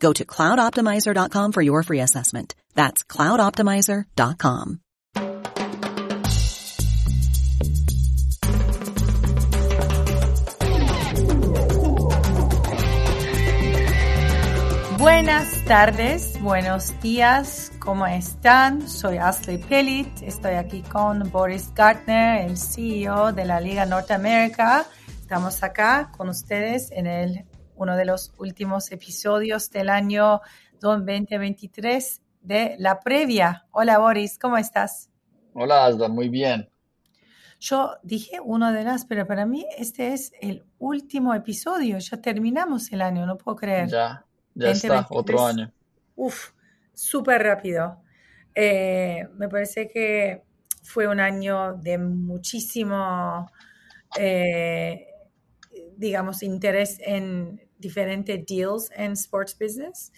Go to cloudoptimizer.com for your free assessment. That's cloudoptimizer.com. Buenas tardes, buenos días, ¿cómo están? Soy Ashley Pellit, estoy aquí con Boris Gartner, el CEO de la Liga Norteamérica. Estamos acá con ustedes en el, uno de los últimos episodios del año 2023 de la previa. Hola Boris, ¿cómo estás? Hola Asda, muy bien. Yo dije uno de las, pero para mí este es el último episodio, ya terminamos el año, no puedo creer. Ya, ya está, otro año. Uf, súper rápido. Eh, me parece que fue un año de muchísimo, eh, digamos, interés en diferentes deals en sports business.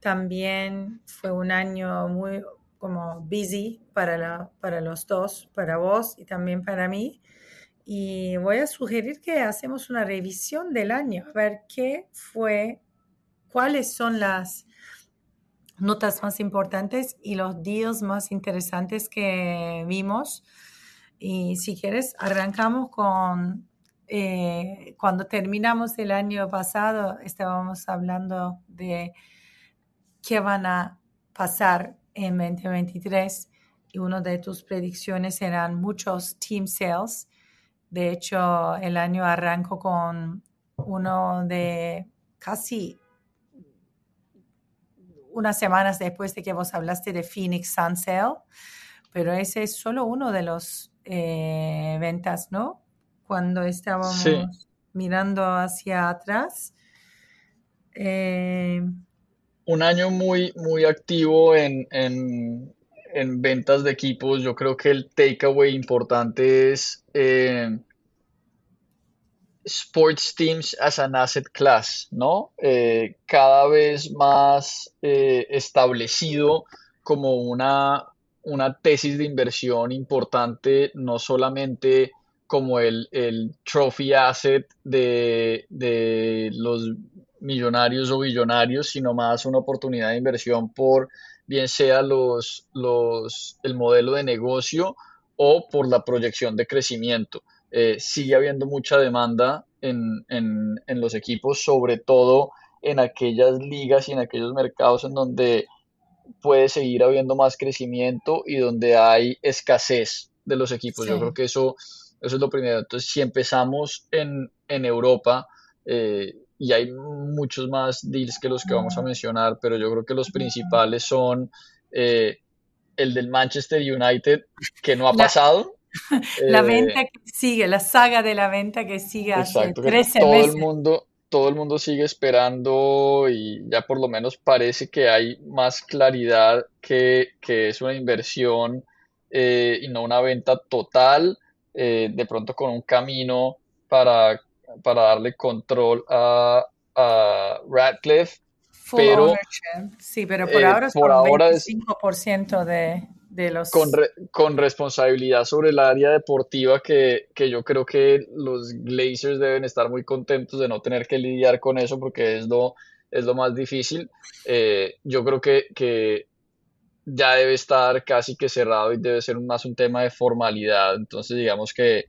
También fue un año muy como busy para, la, para los dos, para vos y también para mí. Y voy a sugerir que hacemos una revisión del año, a ver qué fue cuáles son las notas más importantes y los días más interesantes que vimos. Y si quieres, arrancamos con eh, cuando terminamos el año pasado, estábamos hablando de qué van a pasar en 2023 y una de tus predicciones eran muchos team sales. De hecho, el año arrancó con uno de casi unas semanas después de que vos hablaste de Phoenix Sun Sale, pero ese es solo uno de los eh, ventas, ¿no? Cuando estábamos mirando hacia atrás. Eh, Un año muy, muy activo en, en, en, ventas de equipos. Yo creo que el takeaway importante es eh, sports teams as an asset class, ¿no? Eh, cada vez más establecido como una, una, tesis de inversión importante, no solamente como el, el trophy asset de, de, los millonarios o billonarios, sino más una oportunidad de inversión por bien sea los, los, el modelo de negocio o por la proyección de crecimiento. Eh, sigue habiendo mucha demanda en, en, en, los equipos, sobre todo en aquellas ligas y en aquellos mercados en donde puede seguir habiendo más crecimiento y donde hay escasez de los equipos. Sí. Yo creo que eso, eso es lo primero. Entonces, si empezamos en, en Europa, eh, y hay muchos más deals que los que vamos a mencionar, pero yo creo que los principales son eh, el del Manchester United, que no ha pasado. La eh, venta que sigue, la saga de la venta que sigue exacto, hace 13 todo meses. El mundo, todo el mundo sigue esperando y ya por lo menos parece que hay más claridad que, que es una inversión eh, y no una venta total, eh, de pronto con un camino para, para darle control a, a Radcliffe. Full pero, ownership. Sí, pero por ahora son por ahora 25% es, de, de los... Con, re, con, responsabilidad sobre el área deportiva que, que, yo creo que los Glazers deben estar muy contentos de no tener que lidiar con eso porque es lo, es lo más difícil. Eh, yo creo que, que, ya debe estar casi que cerrado y debe ser más un tema de formalidad. Entonces digamos que,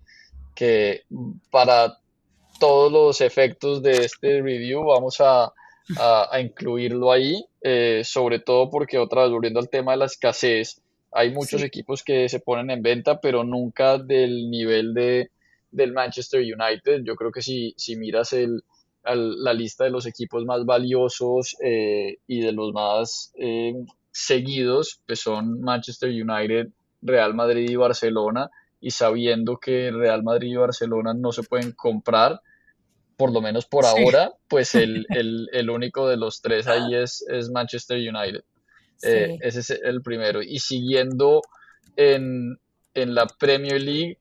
que para todos los efectos de este review vamos a, a, a incluirlo ahí, eh, sobre todo porque otra vez volviendo al tema de la escasez, Hay muchos equipos que se ponen en venta, pero nunca del nivel de, del Manchester United. Yo creo que si, si miras el, la lista de los equipos más valiosos eh, y de los más eh, seguidos, pues son Manchester United, Real Madrid y Barcelona. Y sabiendo que Real Madrid y Barcelona no se pueden comprar, por lo menos por ahora, pues el, único de los tres ahí es, es Manchester United. Eh, ese es el primero. Y siguiendo en, la Premier League,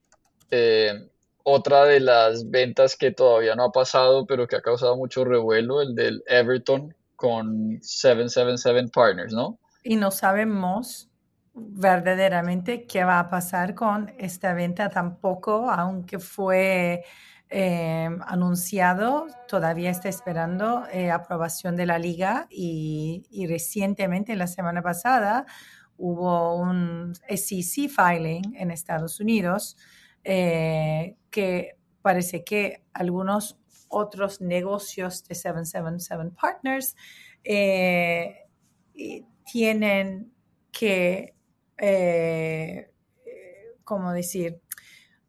eh, otra de las ventas que todavía no ha pasado, pero que ha causado mucho revuelo, el del Everton con 777 Partners, ¿no? Y no sabemos verdaderamente qué va a pasar con esta venta. Tampoco, aunque fue eh, anunciado, todavía está esperando eh, aprobación de la liga y, y, recientemente, la semana pasada, hubo un SEC filing en Estados Unidos eh, que parece que algunos otros negocios de 777 Partners tienen que, ¿cómo decir?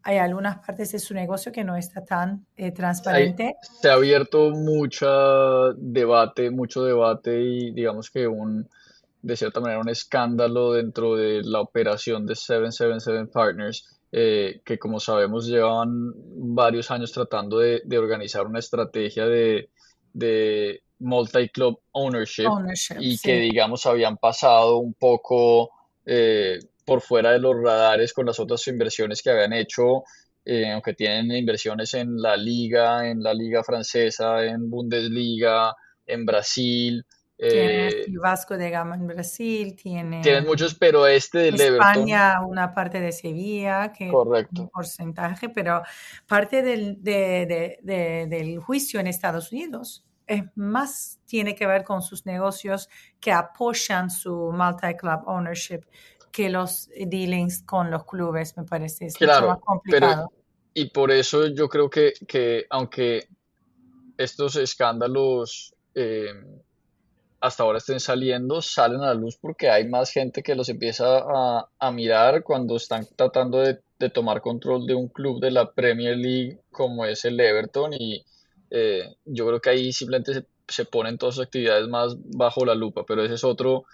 hay algunas partes de su negocio que no está tan eh, transparente. se ha abierto mucho debate, mucho debate y digamos que un, de cierta manera, un escándalo dentro de la operación de 777 Partners, eh, que como sabemos llevaban varios años tratando de, organizar una estrategia de, de multi-club ownership, y que digamos habían pasado un poco... Eh, por fuera de los radares con las otras inversiones que habían hecho, eh, aunque tienen inversiones en la liga, en la liga francesa, en Bundesliga, en Brasil. Tiene eh, Vasco de Gama en Brasil, tiene... Tienen muchos, pero este del España, una parte de Sevilla, que Correcto. un porcentaje, pero parte del, del juicio en Estados Unidos es más tiene que ver con sus negocios que apoyan su multi-club ownership que los dealings con los clubes, me parece. Es mucho más complicado. y por eso yo creo que, que aunque estos escándalos eh, hasta ahora estén saliendo, salen a la luz porque hay más gente que los empieza a, a mirar cuando están tratando de, de, tomar control de un club de la Premier League como es el Everton y eh, yo creo que ahí simplemente se, se ponen todas sus actividades más bajo la lupa, pero ese es otro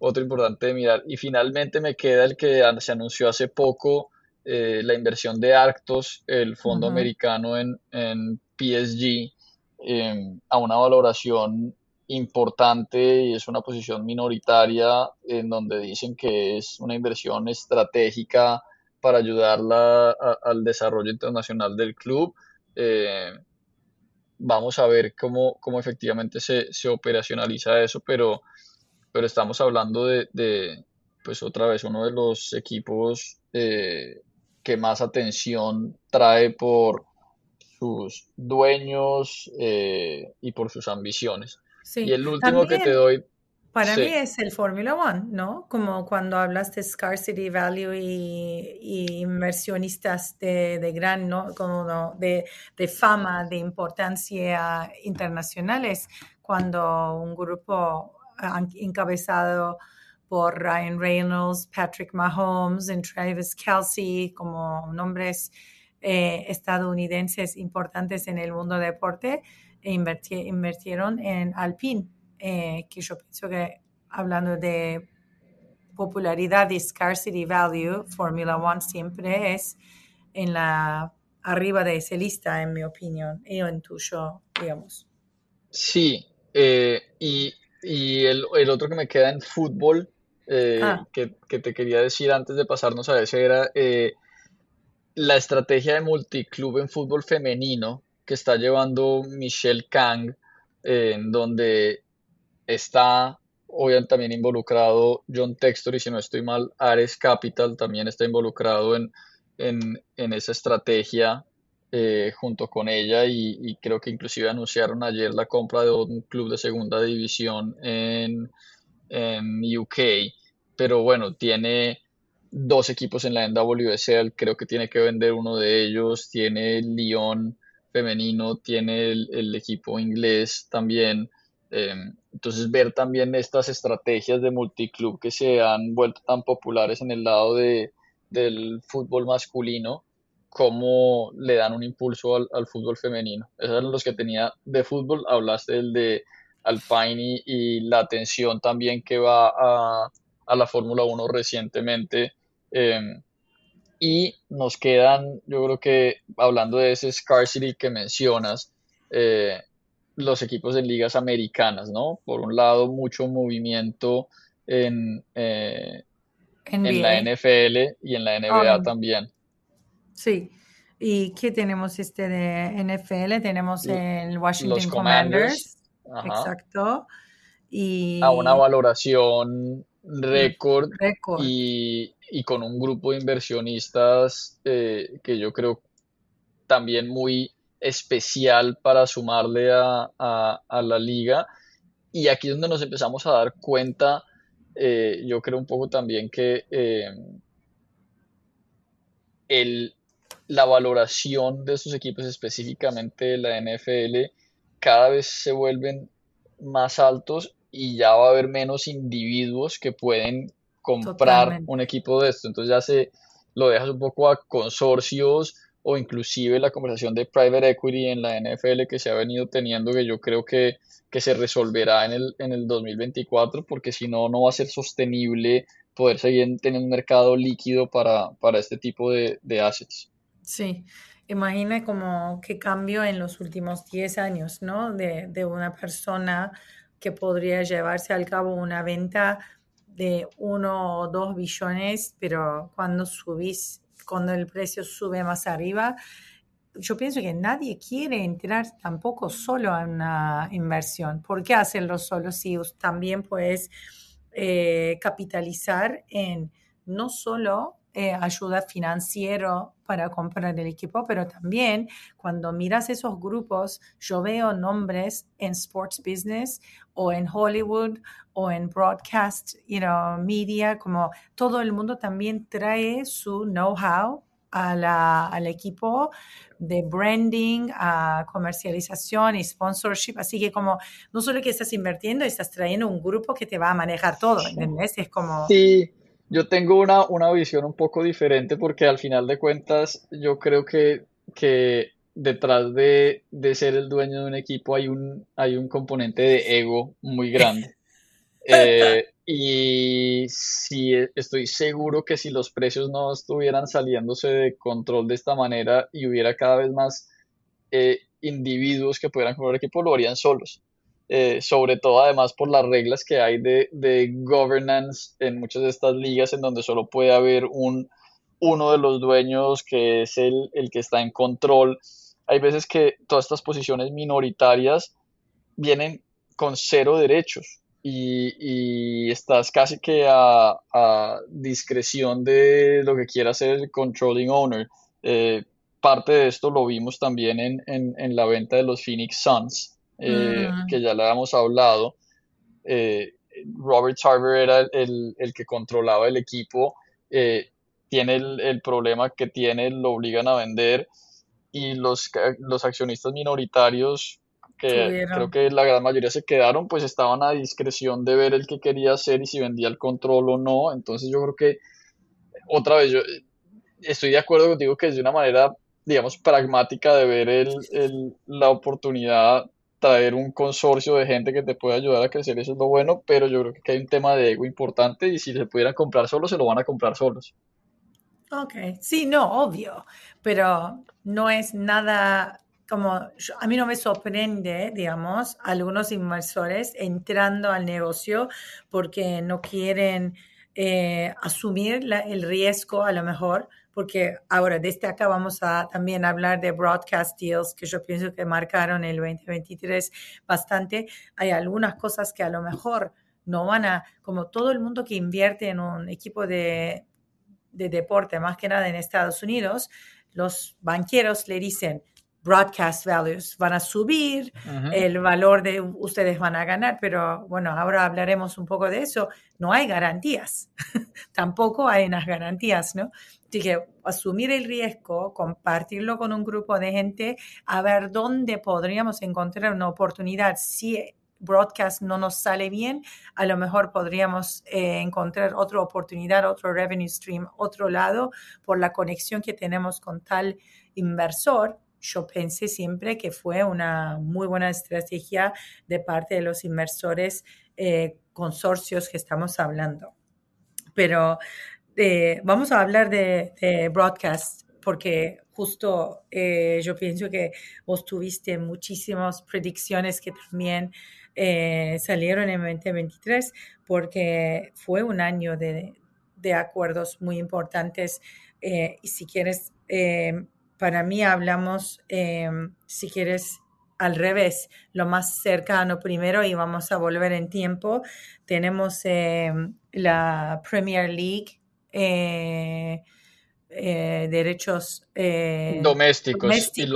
otro importante de mirar. Y finalmente me queda el que se anunció hace poco, eh, la inversión de Arctos, el fondo americano en, en PSG, em, a una valoración importante y es una posición minoritaria en donde dicen que es una inversión estratégica para ayudarla al desarrollo internacional del club. Eh, vamos a ver cómo, cómo efectivamente se, se operacionaliza eso, pero pero estamos hablando de, pues otra vez, uno de los equipos eh, que más atención trae por sus dueños eh, y por sus ambiciones. Y el último que te doy... Para mí es el Fórmula One, ¿no? Como cuando hablas de scarcity value y, inversionistas de, gran, ¿no? Como de, de fama, de importancia internacionales, cuando un grupo encabezado por Ryan Reynolds, Patrick Mahomes y Travis Kelsey como nombres eh, estadounidenses importantes en el mundo del deporte e invirtieron en Alpine, eh, que yo pienso que hablando de popularidad y scarcity value, Formula One siempre es en la arriba de esa lista, en mi opinión, y en tuyo, digamos. Sí, eh, y y el, el, otro que me queda en fútbol, eh, ah. que, que, te quería decir antes de pasarnos a ese, era eh, la estrategia de multiclub en fútbol femenino que está llevando Michelle Kang, en donde está obviamente también involucrado John Textor y si no estoy mal, Ares Capital también está involucrado en, en, en esa estrategia eh, junto con ella y, creo que inclusive anunciaron ayer la compra de un club de segunda división en, UK. Pero bueno, tiene dos equipos en la NWSL, creo que tiene que vender uno de ellos, tiene el Lyon femenino, tiene el, equipo inglés también. Eh, Entonces ver también estas estrategias de multiclub que se han vuelto tan populares en el lado de, del fútbol masculino, cómo le dan un impulso al, fútbol femenino. Esos eran los que tenía de fútbol, hablaste del de Alpine y, la atención también que va a, a la Fórmula 1 recientemente. Em, y nos quedan, yo creo que hablando de ese scarcity que mencionas, eh, los equipos de ligas americanas, ¿no? Por un lado, mucho movimiento en, eh, en la NFL y en la NBA ah. también. Sí. ¿Y qué tenemos este de NFL? Tenemos el Washington Commanders. Exacto. Y... A una valoración récord y, con un grupo de inversionistas eh, que yo creo también muy especial para sumarle a, la liga. Y aquí es donde nos empezamos a dar cuenta, eh, yo creo un poco también que eh, el, la valoración de estos equipos, específicamente la NFL, cada vez se vuelven más altos y ya va a haber menos individuos que pueden comprar un equipo de esto. Entonces ya se lo dejas un poco a consorcios o inclusive la conversación de private equity en la NFL que se ha venido teniendo, que yo creo que, que se resolverá en el, en el 2024, porque si no, no va a ser sostenible poder seguir teniendo un mercado líquido para, para este tipo de, de assets. Sí, imagina como qué cambio en los últimos 10 años, ¿no? De, de una persona que podría llevarse al cabo una venta de uno o dos billones, pero cuando subís cuando el precio sube más arriba, yo pienso que nadie quiere entrar tampoco solo a una inversión. ¿Por qué hacerlo solo si también puedes eh, capitalizar en no solo eh, ayuda financiera para comprar el equipo, pero también cuando miras esos grupos, yo veo nombres en sports business o en Hollywood o en broadcast, you know, media, como todo el mundo también trae su know-how al equipo de branding, a comercialización y sponsorship. Así que como no solo que estás invirtiendo, estás trayendo un grupo que te va a manejar todo, ¿entendés? Es como... Sí, yo tengo una, una visión un poco diferente porque al final de cuentas yo creo que, que detrás de, de, ser el dueño de un equipo hay un, hay un componente de ego muy grande. Eh, y si estoy seguro que si los precios no estuvieran saliéndose de control de esta manera y hubiera cada vez más eh, individuos que pudieran comprar equipo, lo harían solos. Eh, sobre todo además por las reglas que hay de, de, governance en muchas de estas ligas en donde solo puede haber un, uno de los dueños que es el, el que está en control. Hay veces que todas estas posiciones minoritarias vienen con cero derechos y, y estás casi que a, a, discreción de lo que quiera hacer el controlling owner. Eh, parte de esto lo vimos también en, en, en la venta de los Phoenix Suns eh, que ya le habíamos hablado. Eh, Robert Sarver era el, el, que controlaba el equipo, eh, tiene el, el, problema que tiene, lo obligan a vender y los, los accionistas minoritarios, que creo que la gran mayoría se quedaron, pues estaban a discreción de ver el que quería hacer y si vendía el control o no. Entonces yo creo que, otra vez, yo estoy de acuerdo contigo que es de una manera, digamos, pragmática de ver el, el, la oportunidad traer un consorcio de gente que te pueda ayudar a crecer, eso es lo bueno, pero yo creo que hay un tema de ego importante y si se pudieran comprar solos, se lo van a comprar solos. Ok, sí, no, obvio, pero no es nada como, a mí no me sorprende, digamos, algunos inversores entrando al negocio porque no quieren eh, asumir el riesgo a lo mejor porque ahora desde acá vamos a también hablar de broadcast deals que yo pienso que marcaron el 2023 bastante. Hay algunas cosas que a lo mejor no van a, como todo el mundo que invierte en un equipo de, de deporte, más que nada en Estados Unidos, los banqueros le dicen, broadcast values van a subir, el valor de ustedes van a ganar, pero bueno, ahora hablaremos un poco de eso. No hay garantías, tampoco hay unas garantías, ¿no? Así que asumir el riesgo, compartirlo con un grupo de gente, a ver dónde podríamos encontrar una oportunidad. Si broadcast no nos sale bien, a lo mejor podríamos eh, encontrar otra oportunidad, otro revenue stream, otro lado por la conexión que tenemos con tal inversor. Yo pensé siempre que fue una muy buena estrategia de parte de los inversores eh, consorcios que estamos hablando. Pero eh, vamos a hablar de, de broadcast porque justo eh, yo pienso que vos tuviste muchísimas predicciones que también salieron en 2023 porque fue un año de, acuerdos muy importantes y si quieres, para mí hablamos, si quieres, al revés, lo más cercano primero y vamos a volver en tiempo. Tenemos la Premier League eh, derechos eh, domésticos. Y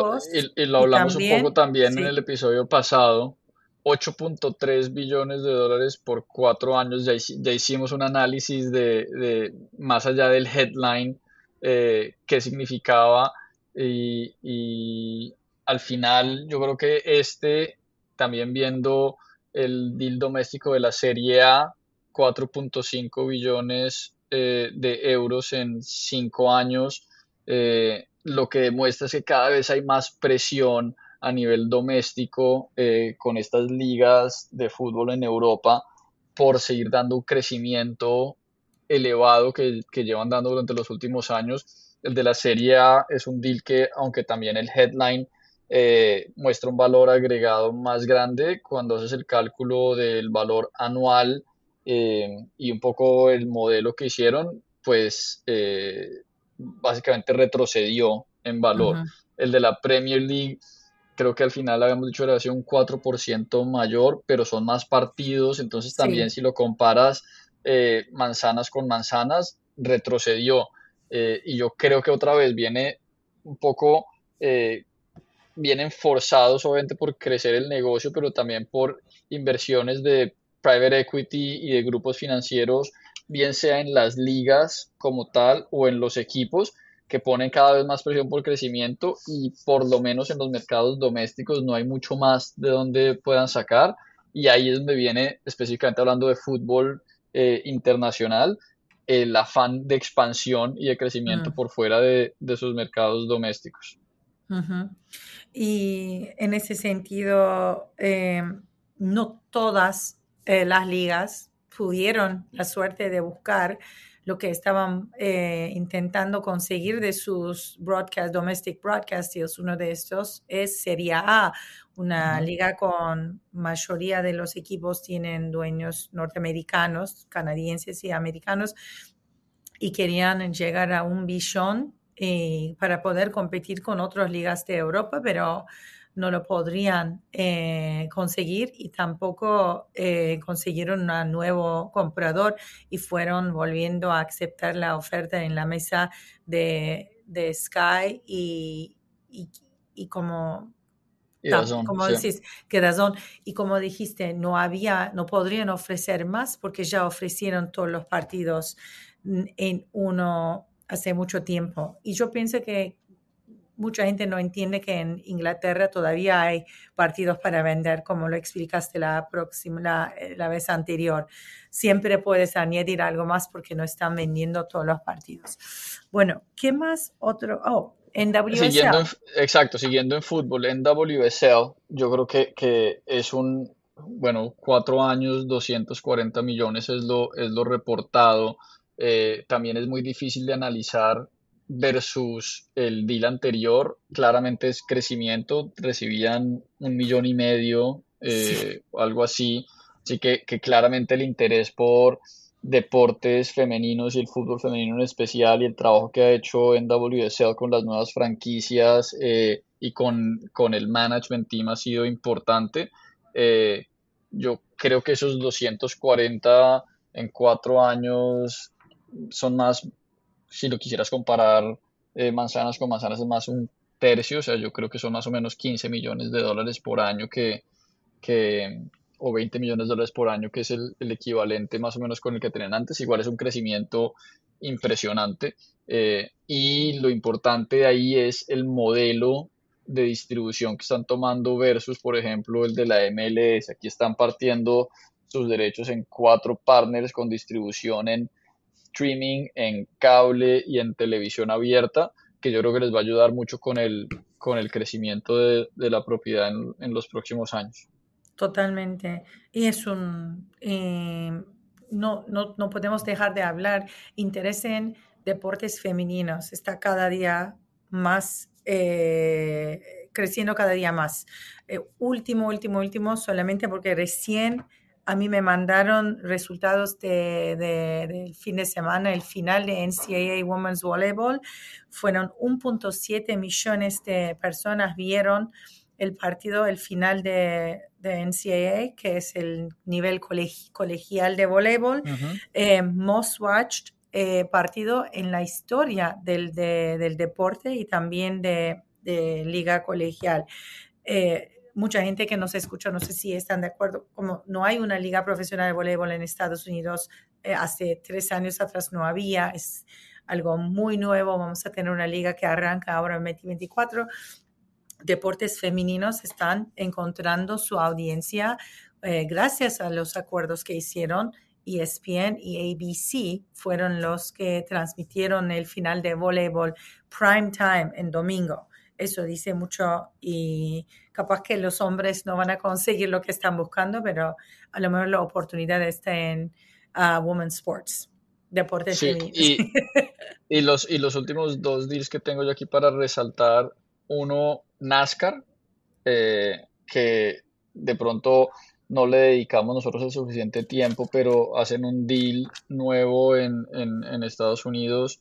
lo, hablamos un poco también en el episodio pasado. 8.3 billones de dólares por cuatro años. Ya, hicimos un análisis de, más allá del headline, eh, qué significaba. Y, al final, yo creo que este, también viendo el deal doméstico de la Serie A, 4.5 billones eh, de euros en cinco años, eh, lo que demuestra es que cada vez hay más presión a nivel doméstico eh, con estas ligas de fútbol en Europa por seguir dando un crecimiento elevado que, llevan dando durante los últimos años. El de la Serie A es un deal que, aunque también el headline muestra un valor agregado más grande, cuando haces el cálculo del valor anual eh, y un poco el modelo que hicieron, pues eh, básicamente retrocedió en valor. El de la Premier League, creo que al final habíamos dicho que era un 4% mayor, pero son más partidos, entonces también si lo comparas eh, manzanas con manzanas, retrocedió. Y yo creo que otra vez viene un poco vienen forzados obviamente por crecer el negocio, pero también por inversiones de private equity y de grupos financieros, bien sea en las ligas como tal o en los equipos que ponen cada vez más presión por crecimiento y por lo menos en los mercados domésticos no hay mucho más de donde puedan sacar. Y ahí es donde viene específicamente hablando de fútbol eh, internacional el afán de expansión y de crecimiento mm. por fuera de, sus mercados domésticos. Y en ese sentido, eh, no todas eh, las ligas pudieron la suerte de buscar lo que estaban eh, intentando conseguir de sus broadcast, domestic broadcast deals. Uno de estos es Serie A, una liga con mayoría de los equipos tienen dueños norteamericanos, canadienses y americanos, y querían llegar a un billón eh, para poder competir con otras ligas de Europa, pero no lo podrían eh, conseguir y tampoco eh, consiguieron un nuevo comprador y fueron volviendo a aceptar la oferta en la mesa de, Sky y, y, como como decís, que Y como dijiste, no había, no podrían ofrecer más porque ya ofrecieron todos los partidos en uno hace mucho tiempo. Y yo pienso que mucha gente no entiende que en Inglaterra todavía hay partidos para vender, como lo explicaste la, próxima, la, eh, vez anterior. Siempre puedes añadir algo más porque no están vendiendo todos los partidos. Bueno, ¿qué más otro? Oh, en WSL. exacto, siguiendo en fútbol, en WSL, yo creo que, que es un, bueno, cuatro años, 240 millones es lo, es lo reportado. Eh, también es muy difícil de analizar versus el deal anterior, claramente es crecimiento, recibían un millón y medio, eh, algo así, así que, claramente el interés por deportes femeninos y el fútbol femenino en especial y el trabajo que ha hecho en WSL con las nuevas franquicias eh, y con, el management team ha sido importante. Eh, yo creo que esos 240 en cuatro años son más si lo quisieras comparar eh, manzanas con manzanas es más un tercio, o sea, yo creo que son más o menos 15 millones de dólares por año que, que o 20 millones de dólares por año, que es el, equivalente más o menos con el que tenían antes, igual es un crecimiento impresionante. Eh, y lo importante ahí es el modelo de distribución que están tomando versus, por ejemplo, el de la MLS. Aquí están partiendo sus derechos en cuatro partners con distribución en streaming, en cable y en televisión abierta, que yo creo que les va a ayudar mucho con el, con el crecimiento de, la propiedad en, los próximos años. Totalmente. Y es un... Eh, no, no, no podemos dejar de hablar. Interés en deportes femeninos. Está cada día más eh, creciendo cada día más. Eh, último, último, último, solamente porque recién a mí me mandaron resultados de, del fin de semana, el final de NCAA Women's Volleyball. Fueron 1.7 millones de personas vieron el partido, el final de, de NCAA, que es el nivel colegial de voleibol, eh, most watched eh, partido en la historia del, del deporte y también de, de liga colegial. Eh, mucha gente que nos escucha, no sé si están de acuerdo, como no hay una liga profesional de voleibol en Estados Unidos, eh, hace tres años atrás no había, es algo muy nuevo, vamos a tener una liga que arranca ahora en 2024. Deportes femeninos están encontrando su audiencia eh, gracias a los acuerdos que hicieron ESPN y ABC fueron los que transmitieron el final de voleibol prime time en domingo. Eso dice mucho y capaz que los hombres no van a conseguir lo que están buscando, pero a lo mejor la oportunidad está en uh, Women's Sports, deportes sí, y, los, y los últimos dos deals que tengo yo aquí para resaltar, uno, NASCAR, eh, que de pronto no le dedicamos nosotros el suficiente tiempo, pero hacen un deal nuevo en, en, Estados Unidos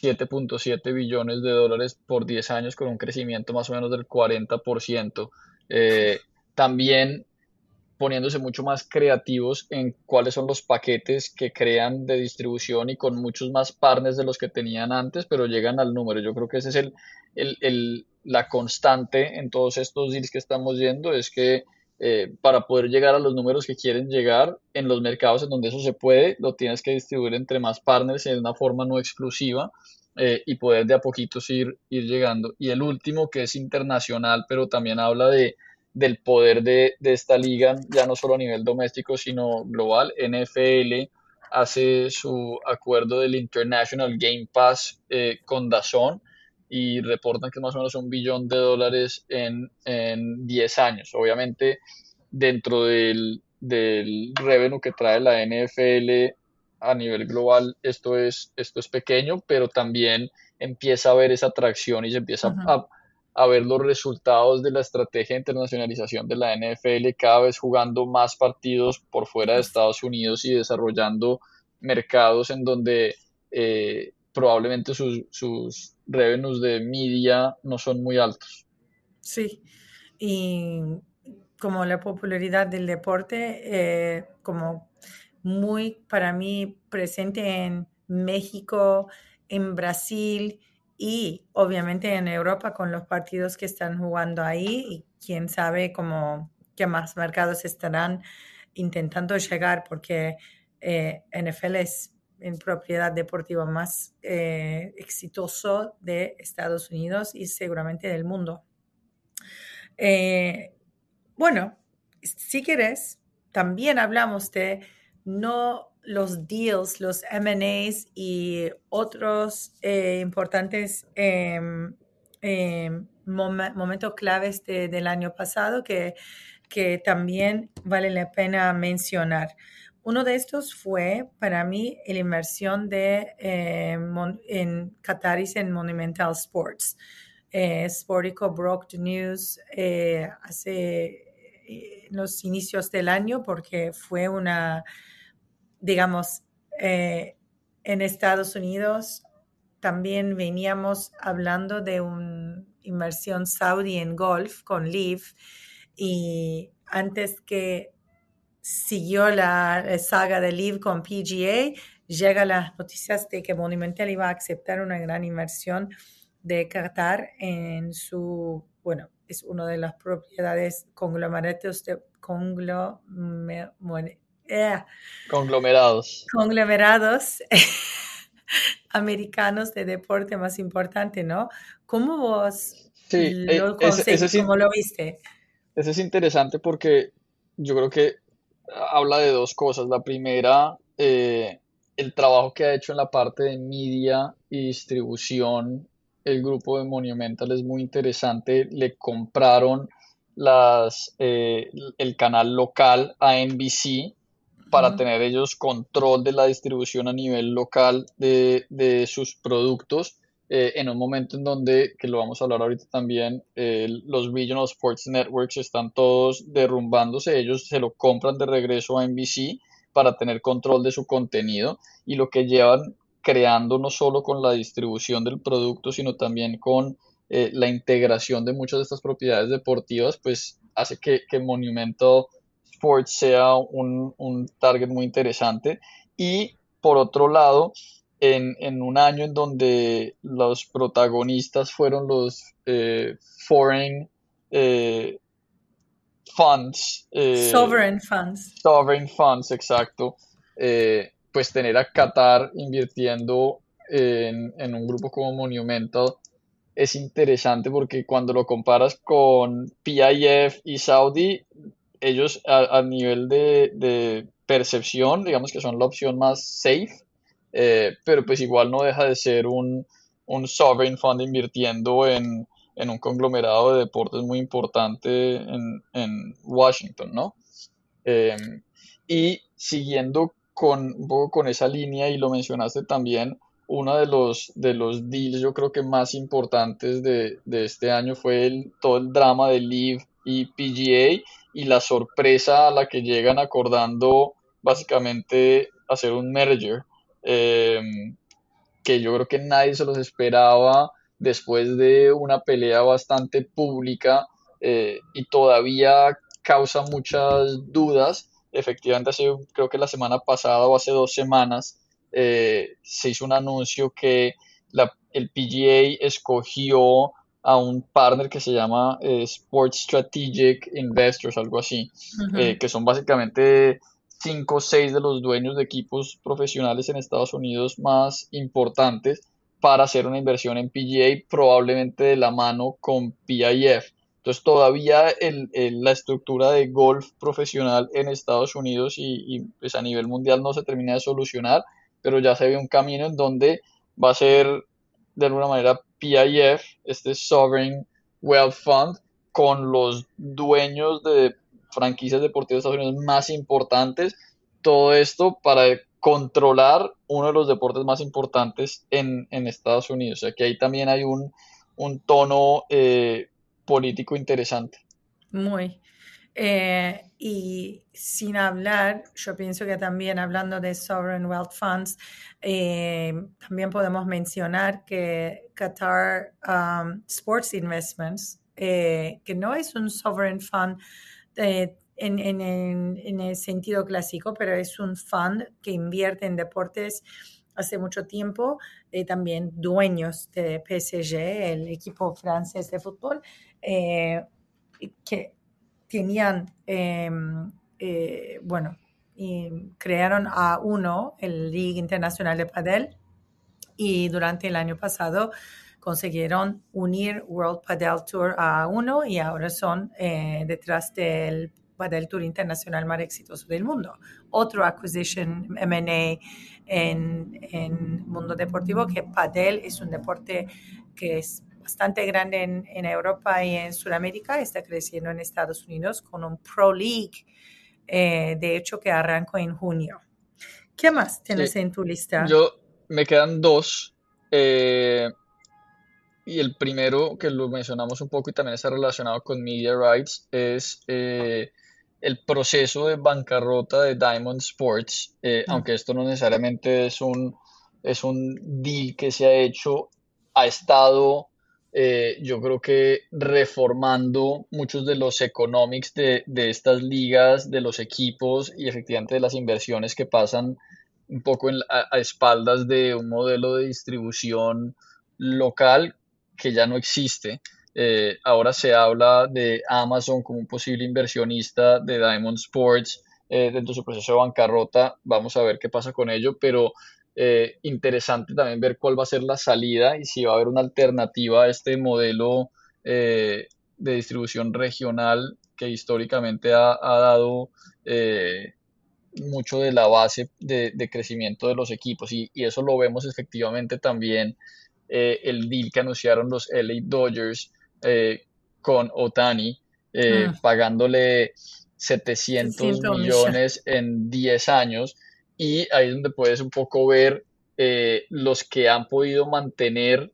7.7 billones de dólares por 10 años con un crecimiento más o menos del 40%. Eh, también poniéndose mucho más creativos en cuáles son los paquetes que crean de distribución y con muchos más partners de los que tenían antes, pero llegan al número. Yo creo que ese es el, el, la constante en todos estos deals que estamos viendo, es que eh, para poder llegar a los números que quieren llegar en los mercados en donde eso se puede, lo tienes que distribuir entre más partners en una forma no exclusiva eh, y poder de a poquitos ir, ir llegando. Y el último, que es internacional, pero también habla de, del poder de, de esta liga, ya no solo a nivel doméstico, sino global. NFL hace su acuerdo del International Game Pass eh, con Dazón y reportan que más o menos un billón de dólares en, en 10 años. Obviamente, dentro del, del revenue que trae la NFL a nivel global, esto es, esto es pequeño, pero también empieza a haber esa atracción y se empieza a, a, ver los resultados de la estrategia de internacionalización de la NFL, cada vez jugando más partidos por fuera de Estados Unidos y desarrollando mercados en donde eh, probablemente sus, sus revenues de media no son muy altos. Sí, y como la popularidad del deporte, eh, como muy para mí presente en México, en Brasil y obviamente en Europa con los partidos que están jugando ahí y quién sabe cómo qué más mercados estarán intentando llegar porque eh, NFL es en propiedad deportiva más eh, exitoso de Estados Unidos y seguramente del mundo. Eh, bueno, si quieres, también hablamos de no los deals, los MAs y otros eh, importantes em, em, momentos claves del año pasado que, que también vale la pena mencionar. Uno de estos fue para mí la inversión de, eh, en Qataris en Monumental Sports. Eh, Sportico broke the news eh, hace los inicios del año porque fue una, digamos, en Estados Unidos también veníamos hablando de una inversión saudí en golf con Leaf y antes que siguió la saga de Live con PGA, llega las noticias de que Monumental iba a aceptar una gran inversión de Qatar en su, bueno, es una de las propiedades conglomerados de eh, conglomerados. Conglomerados americanos de deporte más importante, ¿no? ¿Cómo vos Sí, lo, eh, ese, ese es, cómo lo viste? ese es interesante porque yo creo que habla de dos cosas. La primera, eh, el trabajo que ha hecho en la parte de media y distribución el grupo de Monumental es muy interesante. Le compraron las, eh, el canal local a NBC para tener ellos control de la distribución a nivel local de, de sus productos, eh, en un momento en donde, que lo vamos a hablar ahorita también, eh, los Regional Sports Networks están todos derrumbándose, ellos se lo compran de regreso a NBC para tener control de su contenido y lo que llevan creando no solo con la distribución del producto, sino también con eh, la integración de muchas de estas propiedades deportivas, pues hace que, que Monumental Sports sea un, un target muy interesante. Y por otro lado, en, en un año en donde los protagonistas fueron los eh, foreign eh, funds, eh, Sovereign funds. sovereign funds, exacto, pues tener a Qatar invirtiendo en, en un grupo como Monumental es interesante porque cuando lo comparas con PIF y Saudi, ellos a, a nivel de, de percepción, digamos que son la opción más safe, eh, pero pues igual no deja de ser un, un sovereign fund invirtiendo en, en un conglomerado de deportes muy importante en, en Washington, ¿no? Eh, y siguiendo con un poco con esa línea, y lo mencionaste también, uno de los, de los deals yo creo que más importantes de, de este año fue el, todo el drama de Live y PGA y la sorpresa a la que llegan acordando básicamente hacer un merger, eh, que yo creo que nadie se los esperaba después de una pelea bastante pública eh, y todavía causa muchas dudas. Efectivamente, hace, creo que la semana pasada o hace dos semanas eh, se hizo un anuncio que la, el PGA escogió a un partner que se llama eh, Sports Strategic Investors, algo así, eh, que son básicamente cinco o seis de los dueños de equipos profesionales en Estados Unidos más importantes para hacer una inversión en PGA, probablemente de la mano con PIF. Entonces todavía el, el- la estructura de golf profesional en Estados Unidos y, y, pues a nivel mundial no se termina de solucionar, pero ya se ve un camino en donde va a ser de alguna manera PIF, este Sovereign Wealth Fund, con los dueños de franquicias deportivas de Estados Unidos más importantes, todo esto para controlar uno de los deportes más importantes en, en Estados Unidos. O sea que ahí también hay un, un tono eh, político interesante. Muy. Eh, y sin hablar, yo pienso que también hablando de Sovereign Wealth Funds, eh, también podemos mencionar que Qatar um, Sports Investments, eh, que no es un Sovereign Fund eh, en, en- en- el sentido clásico, pero es un fund que invierte en deportes hace mucho tiempo, eh, también dueños de PSG, el equipo francés de fútbol, eh, que tenían, bueno, crearon a uno, el Liga Internacional de Padel, y durante el año pasado consiguieron unir World Padel Tour a uno y ahora son eh, detrás del Padel Tour internacional más exitoso del mundo. Otro acquisition M&A en, en mundo deportivo, que Padel es un deporte que es bastante grande en, en Europa y en Sudamérica, está creciendo en Estados Unidos con un Pro League, eh, de hecho, que arrancó en junio. ¿Qué más tienes Sí, en tu lista? yo me quedan dos. eh, y el primero, que lo mencionamos un poco y también está relacionado con media rights, es eh, el proceso de bancarrota de Diamond Sports, eh, Mm. aunque esto no necesariamente es un, es un deal que se ha hecho, ha estado, eh, yo creo que reformando muchos de los economics de, de estas ligas, de los equipos y efectivamente de las inversiones que pasan un poco en la- a, a espaldas de un modelo de distribución local que ya no existe. Eh, ahora se habla de Amazon como un posible inversionista de Diamond Sports eh, dentro de su proceso de bancarrota. Vamos a ver qué pasa con ello, pero eh, interesante también ver cuál va a ser la salida y si va a haber una alternativa a este modelo de distribución regional que históricamente ha, dado mucho de la base de, crecimiento de los equipos y, eso lo vemos efectivamente también el deal que anunciaron los LA Dodgers con Otani, mm. pagándole 700 millones en 10 años y ahí es donde puedes un poco ver eh, los que han podido mantener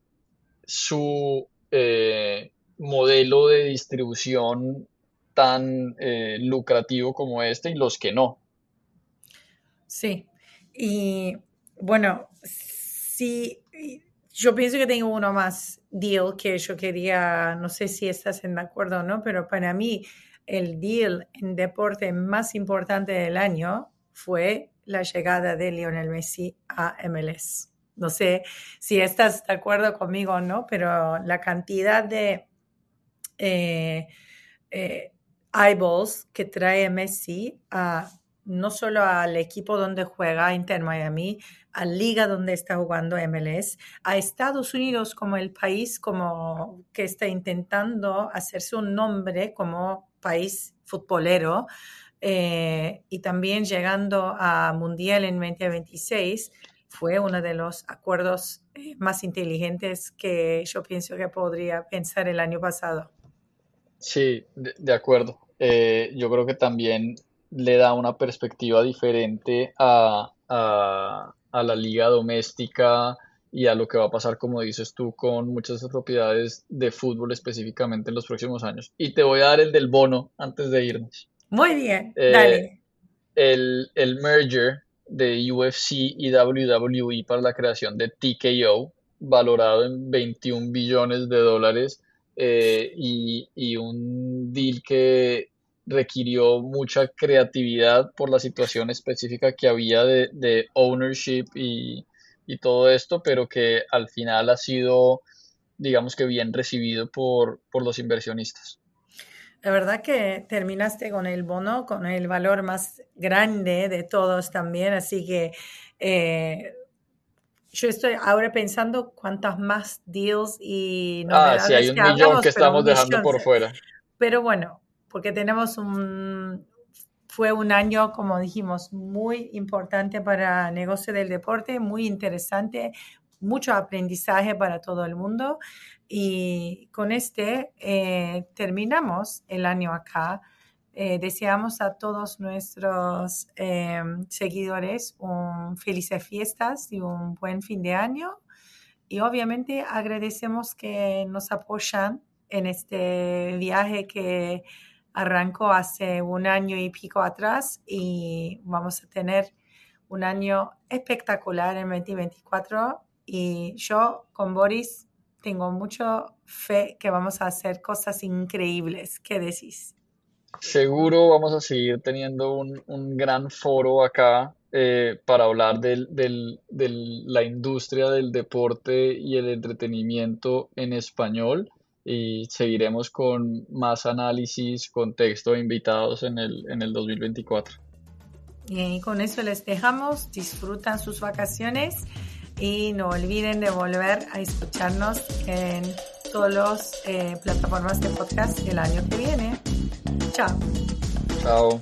su eh, modelo de distribución tan eh, lucrativo como este y los que no. Sí, y bueno, sí, yo pienso que tengo uno más deal que yo quería, no sé si estás en acuerdo o no, pero para mí el deal en deporte más importante del año fue la llegada de Lionel Messi a MLS. No sé si estás de acuerdo conmigo o no, pero la cantidad de eh, eh, eyeballs que trae Messi a no solo al equipo donde juega Inter Miami, a liga donde está jugando MLS, a Estados Unidos como el país como que está intentando hacerse un nombre como país futbolero, eh, y también llegando a Mundial en 2026 fue uno de los acuerdos eh, más inteligentes que yo pienso que podría pensar el año pasado. Sí, de, acuerdo. Eh, yo creo que también le da una perspectiva diferente a, a, a, la liga doméstica y a lo que va a pasar, como dices tú, con muchas propiedades de fútbol específicamente en los próximos años. Y te voy a dar el del bono antes de irnos. Muy bien, eh, dale. El, el merger de UFC y WWE para la creación de TKO, valorado en 21 billones de dólares, eh, y, y, un deal que requirió mucha creatividad por la situación específica que había de, de ownership y, y, todo esto, pero que al final ha sido, digamos que bien recibido por, por los inversionistas. La verdad que terminaste con el bono, con el valor más grande de todos también, así que eh, yo estoy ahora pensando cuántas más deals y Ah, sí, hay un millón que estamos dejando por fuera. Pero bueno, porque tenemos un, fue un año, como dijimos, muy importante para el negocio del deporte, muy interesante, mucho aprendizaje para todo el mundo. Y con este eh, terminamos el año acá. Eh, deseamos a todos nuestros eh, seguidores un felices fiestas y un buen fin de año. Y obviamente agradecemos que nos apoyan en este viaje que arrancó hace un año y pico atrás y vamos a tener un año espectacular en 2024 y yo con Boris tengo mucha fe que vamos a hacer cosas increíbles. ¿Qué decís? Seguro vamos a seguir teniendo un, gran foro acá eh, para hablar de la industria del deporte y el entretenimiento en español y seguiremos con más análisis, contexto e invitados en el, en el 2024. Y con eso les dejamos, disfrutan sus vacaciones y no olviden de volver a escucharnos en todas las eh, plataformas de podcast el año que viene. Chao. Chao.